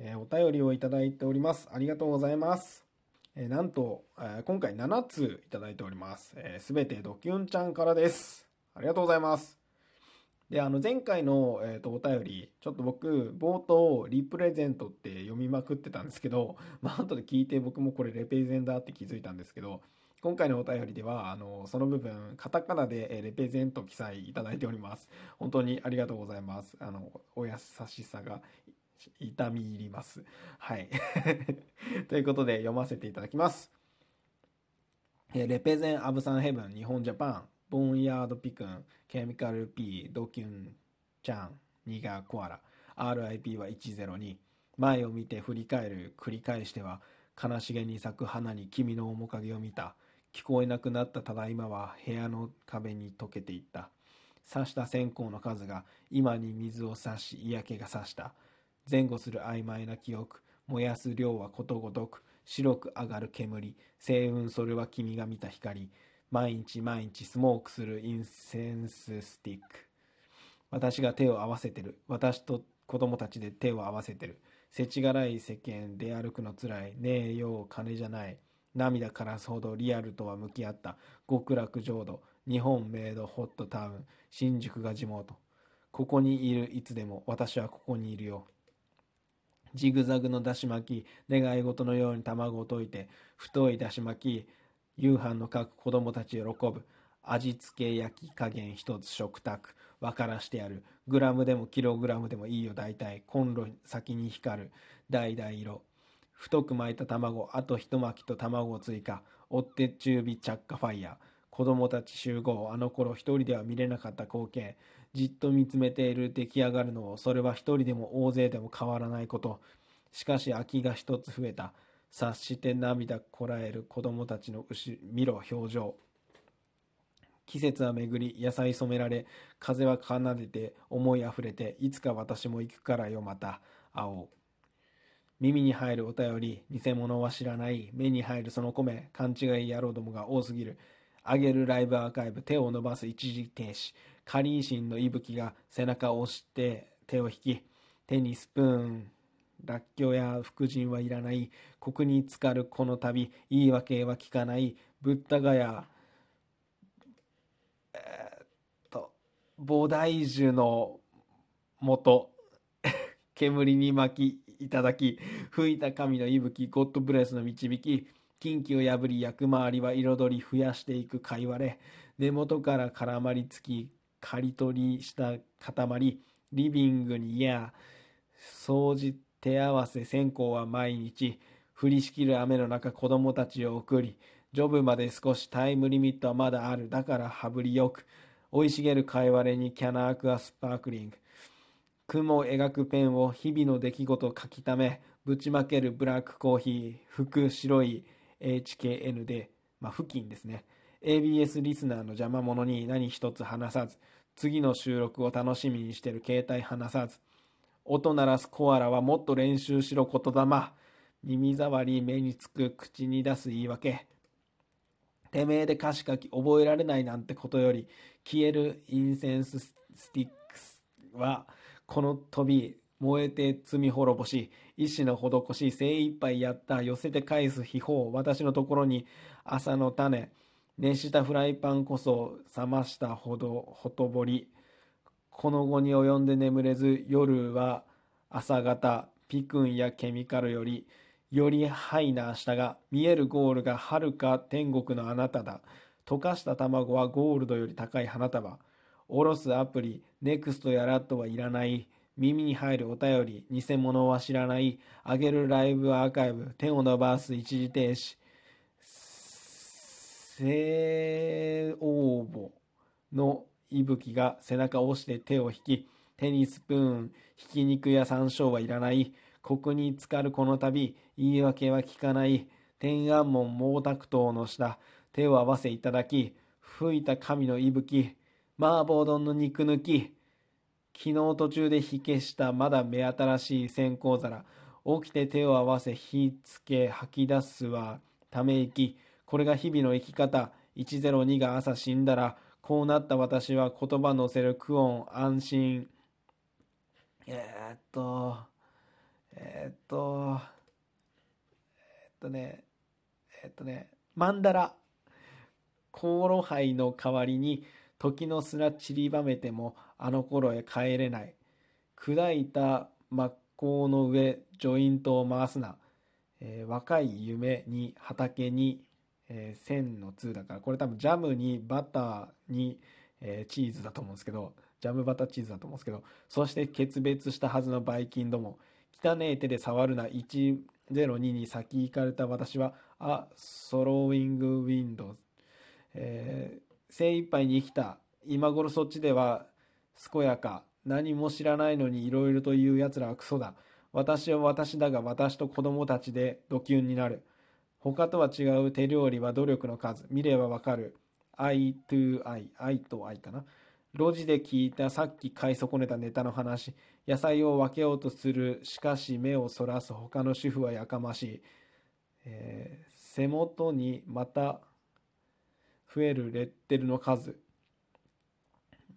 え、お便りをいただいております。ありがとうございます。え、なんと、え、今回7ついただいております。す、べ、てドキュンちゃんからです。ありがとうございます。で、あの、前回の、えっ、と、お便り、ちょっと僕、冒頭、リプレゼントって読みまくってたんですけど、まあ、後で聞いて僕もこれレペゼンだって気づいたんですけど、今回のお便りでは、あの、その部分、カタカナでレペゼント記載いただいております。本当にありがとうございます。あの、お優しさが痛み入ります。はい。ということで読ませていただきます。レペゼンアブサンヘブン日本ジャパンボンヤードピクンケミカル P ドキュンチャンニガコアラ RIP は102前を見て振り返る繰り返しては悲しげに咲く花に君の面影を見た聞こえなくなったただいまは部屋の壁に溶けていった。刺した線香の数が今に水を差し嫌気がさした。前後する曖昧な記憶、燃やす量はことごとく、白く上がる煙、星雲それは君が見た光、毎日毎日スモークするインセンススティック。私が手を合わせてる。私と子供たちで手を合わせてる。せちがらい世間出歩くのつらい。ねえよう金じゃない。涙からすほどリアルとは向き合った極楽浄土日本メイドホットタウン新宿が地元ここにいるいつでも私はここにいるよジグザグのだし巻き願い事のように卵を溶いて太いだし巻き夕飯の書く子供たち喜ぶ。味付け焼き加減一つ食卓。分からしてやる。グラムでもキログラムでもいいよ。大体コンロ先に光る。橙色。太く巻いた卵、あと一巻きと卵を追加。追って中火着火ファイヤー。子供たち集合。あの頃一人では見れなかった光景。じっと見つめている出来上がるのを、それは一人でも大勢でも変わらないこと。しかし秋が一つ増えた。察して涙こらえる子供たちの後見ろ表情。季節は巡り、野菜染められ、風は奏でて、思い溢れて、いつか私も行くからよまた、青。耳に入るお便り、偽物は知らない、目に入るその米、勘違い野郎どもが多すぎる。あげるライブアーカイブ、手を伸ばす一時停止。カリーシンの息吹が背中を押して手を引き、手にスプーン、らっきょうや福神はいらない。ここに浸かるこの旅、言い訳は聞かない。ブッダガヤ、えー、っと、菩提樹の元、煙に巻き、いただき、吹いた神の息吹、ゴッドブレスの導き、近畿を破り役回りは彩り増やしていく貝割れ、根元から絡まりつき、刈り取りした塊、リビングにいや、掃除手合わせ線香は毎日、降りしきる雨の中子供たちを送り、ジョブまで少しタイムリミットはまだある。だから羽振りよく。生い茂る貝割れにキャナークアスパークリング。雲を描くペンを日々の出来事を書き溜め、ぶちまけるブラックコーヒー、服白い HKN で、まあ、付近ですね。ABS リスナーの邪魔者に何一つ話さず、次の収録を楽しみにしてる携帯話さず、音鳴らすコアラはもっと練習しろ言霊。耳障り目につく口に出す言い訳。てめえで歌詞書き覚えられないなんてことより、消えるインセンススティックスは、この飛び、燃えて罪滅ぼし、意志の施し、精一杯やった、寄せて返す秘宝、私のところに朝の種、熱したフライパンこそ冷ましたほどほとぼり、この後に及んで眠れず、夜は朝方、ピクンやケミカルより、よりハイな明日が、見えるゴールが遥か天国のあなただ。溶かした卵はゴールドより高い花束。おろすアプリ、ネクストやラットはいらない。耳に入るお便り、偽物は知らない。あげるライブアーカイブ、手を伸ばす一時停止。性応募の息吹が背中を押して手を引き、手にスプーン、ひき肉や山椒はいらない。ここに浸かるこの旅、言い訳は聞かない。天安門毛沢東の下、手を合わせいただき、吹いた神の息吹、麻婆丼の肉抜き。昨日途中で火消したまだ目新しい線香皿。起きて手を合わせ火つけ吐き出すはため息。これが日々の生き方。102が朝死んだら、こうなった私は言葉乗せる苦音安心。えー、っと、えー、っと、えー、っとね、え、っとね、マンダラ。航路杯の代わりに時の砂散りばめてもあの頃へ帰れない。砕いた真っ向の上、ジョイントを回すな。えー、若い夢に畑に、えー、線の2だから、これ多分ジャムにバターに、えー、チーズだと思うんですけど、ジャムバターチーズだと思うんですけど、そして決別したはずのバイキンども、汚え手で触るな102に先行かれた私は、あ、ソロウィングウィンドウ。ズ、えー、精一杯に生きた、今頃そっちでは健やか、何も知らないのに色々と言う奴らはクソだ。私は私だが私と子供たちでドキュンになる。他とは違う手料理は努力の数。見ればわかる。I to I。I と I かな。路地で聞いたさっき買い損ねたネタの話。野菜を分けようとする。しかし目をそらす他の主婦はやかましい。えー、背元にまた増えるレッテルの数。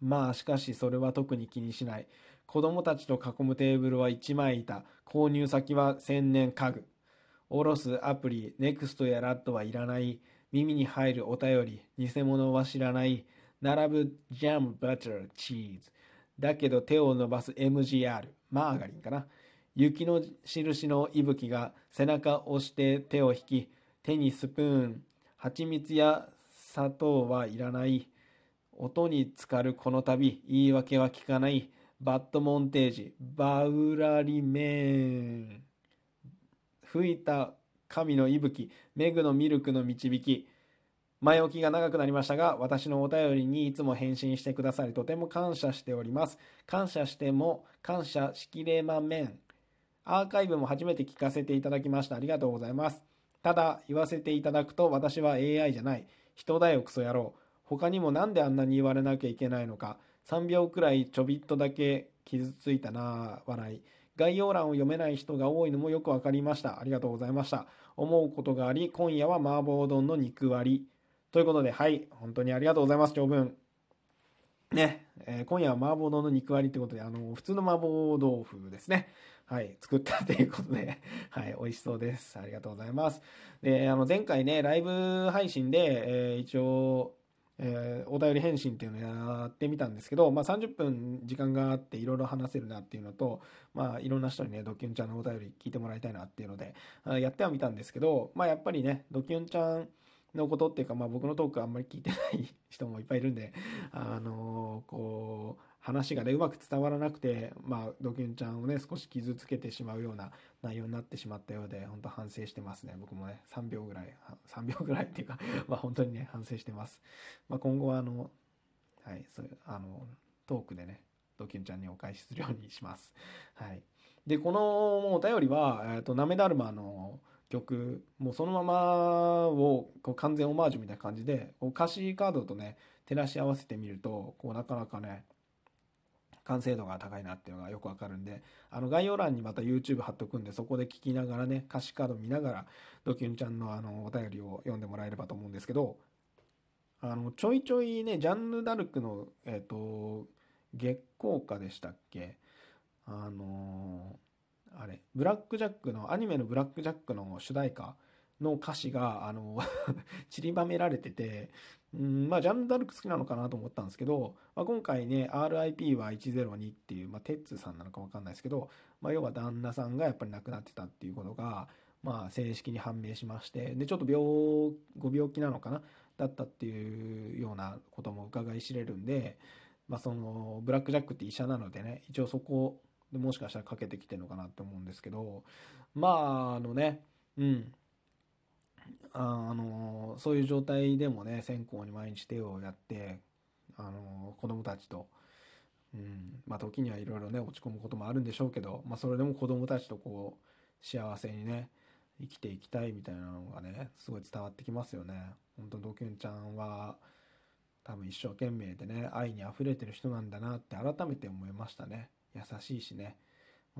まあしかしそれは特に気にしない。子供たちと囲むテーブルは1枚いた。購入先は千年家具。おろすアプリ、ネクストやラットはいらない。耳に入るお便り、偽物は知らない。並ぶジャム、バター、チーズ。だけど手を伸ばす MGR、マーガリンかな。雪の印の息吹が背中を押して手を引き、手にスプーン、蜂蜜や砂糖はいらない。音に浸かるこの旅、言い訳は聞かない。バッドモンテージ、バウラリメーン。吹いた神の息吹、メグのミルクの導き。前置きが長くなりましたが、私のお便りにいつも返信してくださり、とても感謝しております。感謝しても、感謝しきれまめん。アーカイブも初めて聞かせていただきました。ありがとうございます。ただ、言わせていただくと、私は AI じゃない。人だよ、クソ野郎。他にもなんであんなに言われなきゃいけないのか。3秒くらいちょびっとだけ傷ついたな笑い。概要欄を読めない人が多いのもよくわかりました。ありがとうございました。思うことがあり、今夜は麻婆丼の肉割り。ということで、はい、本当にありがとうございます、長文。ね、えー、今夜は麻婆丼の肉割りということで、あの、普通の麻婆豆腐ですね。はい、作ったということで、はい、美味しそうです。ありがとうございます。で、あの、前回ね、ライブ配信で、えー、一応、えー、お便り返信っていうのをやってみたんですけど、まあ、30分時間があっていろいろ話せるなっていうのと、まあ、いろんな人にね、ドキュンちゃんのお便り聞いてもらいたいなっていうので、やってはみたんですけど、まあ、やっぱりね、ドキュンちゃんのことっていうか、まあ、僕のトークあんまり聞いてない 人もいっぱいいるんで、あのー、こう、話がね、うまく伝わらなくて、まあ、ドキュンちゃんをね、少し傷つけてしまうような内容になってしまったようで、本当反省してますね。僕もね、3秒ぐらい、3秒ぐらいっていうか まあ、本当にね、反省してます。まあ、今後は、あの、はい、そういう、あの、トークでね、ドキュンちゃんにお返しするようにします。はい。で、このお便りは、えっ、ー、と、なめだるまの曲、もうそのままをこう完全オマージュみたいな感じで、こう歌詞カードとね、照らし合わせてみると、こうなかなかね、完成度が高いなっていうのがよくわかるんで、あの概要欄にまた YouTube 貼っとくんで、そこで聞きながらね、歌詞カード見ながら、ドキュンちゃんのあの、お便りを読んでもらえればと思うんですけど、あの、ちょいちょいね、ジャンヌ・ダルクの、えっ、と、月光歌でしたっけ？あのあれ、ブラックジャックの、アニメのブラックジャックの主題歌の歌詞が、あの 散りばめられてて、うん、まあ、ジャンヌ・ダルク好きなのかなと思ったんですけど、まあ、今回ね、RIP は102っていう、まあ、テッツさんなのかわかんないですけど、まあ、要は旦那さんがやっぱり亡くなってたっていうことが、まあ、正式に判明しまして、で、ちょっと病、ご病気なのかなだったっていうようなことも伺い知れるんで、まあ、その、ブラック・ジャックって医者なのでね、一応そこでもしかしたらかけてきてるのかなって思うんですけど、まあ、あのね、うん、あのそういう状態でもね線香に毎日手をやってあの子供たちと、うん。まあ、時にはいろいろね落ち込むこともあるんでしょうけど、まあ、それでも子供たちとこう幸せにね生きていきたいみたいなのがねすごい伝わってきますよね。本当ドキュンちゃんは多分一生懸命でね愛に溢れてる人なんだなって改めて思いましたね。優しいしね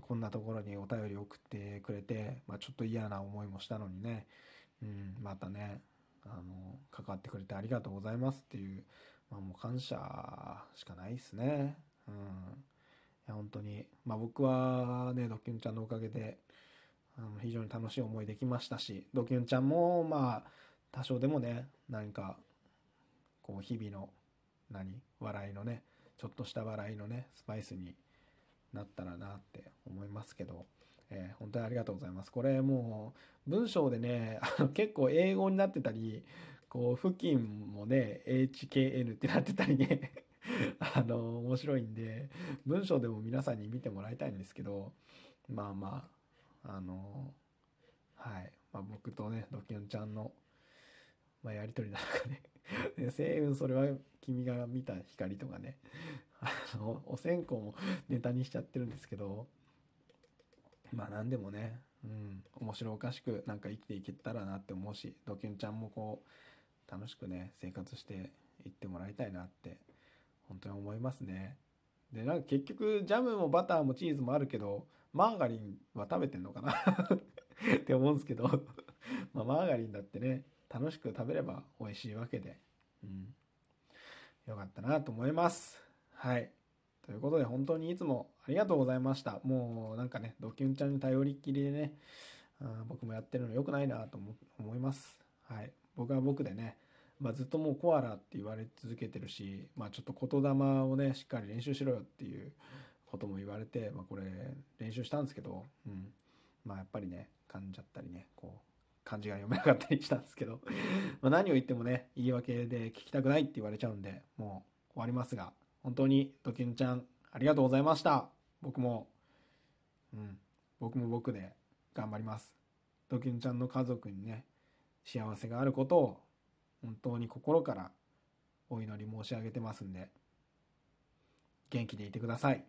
こんなところにお便り送ってくれて、まあ、ちょっと嫌な思いもしたのにねうん、またね、あの、関わってくれてありがとうございますっていう、まあもう感謝しかないですね。うん。いや、本当に、まあ僕はね、ドキュンちゃんのおかげで、あの非常に楽しい思いできましたし、ドキュンちゃんも、まあ、多少でもね、何か、こう、日々の、何笑いのね、ちょっとした笑いのね、スパイスになったらなって思いますけど、えー、本当にありがとうございます。これもう、文章でね、結構英語になってたり、こう、付近もね、HKN ってなってたりね あの、面白いんで、文章でも皆さんに見てもらいたいんですけど、まあまあ、あの、はい。まあ、僕とね、ドキュンちゃんの、まあ、やりとりの中でで、星雲それは君が見た光とかね、あの、お線香もネタにしちゃってるんですけど、まあ何でもね、うん、面白おかしくなんか生きていけたらなって思うし、ドキュンちゃんもこう、楽しくね、生活していってもらいたいなって、本当に思いますね。で、なんか結局、ジャムもバターもチーズもあるけど、マーガリンは食べてんのかな？って思うんですけどまあ、マーガリンだってね、楽しく食べれば美味しいわけで、うん。よかったなと思います。はい。ということで、本当にいつもありがとうございました。もうなんかね、ドキュンちゃんに頼りっきりでね、あ僕もやってるの良くないなと思います。はい。僕は僕でね、まあ、ずっともうコアラって言われ続けてるし、まあ、ちょっと言霊をね、しっかり練習しろよっていうことも言われて、まあ、これ練習したんですけど、うん。まあ、やっぱりね、噛んじゃったりね、こう、漢字が読めなかったりしたんですけどま何を言ってもね、言い訳で聞きたくないって言われちゃうんで、もう終わりますが、本当にドキュンちゃん、ありがとうございました。僕も、うん、僕も僕で頑張ります。ドキュンちゃんの家族にね、幸せがあることを本当に心からお祈り申し上げてますんで、元気でいてください。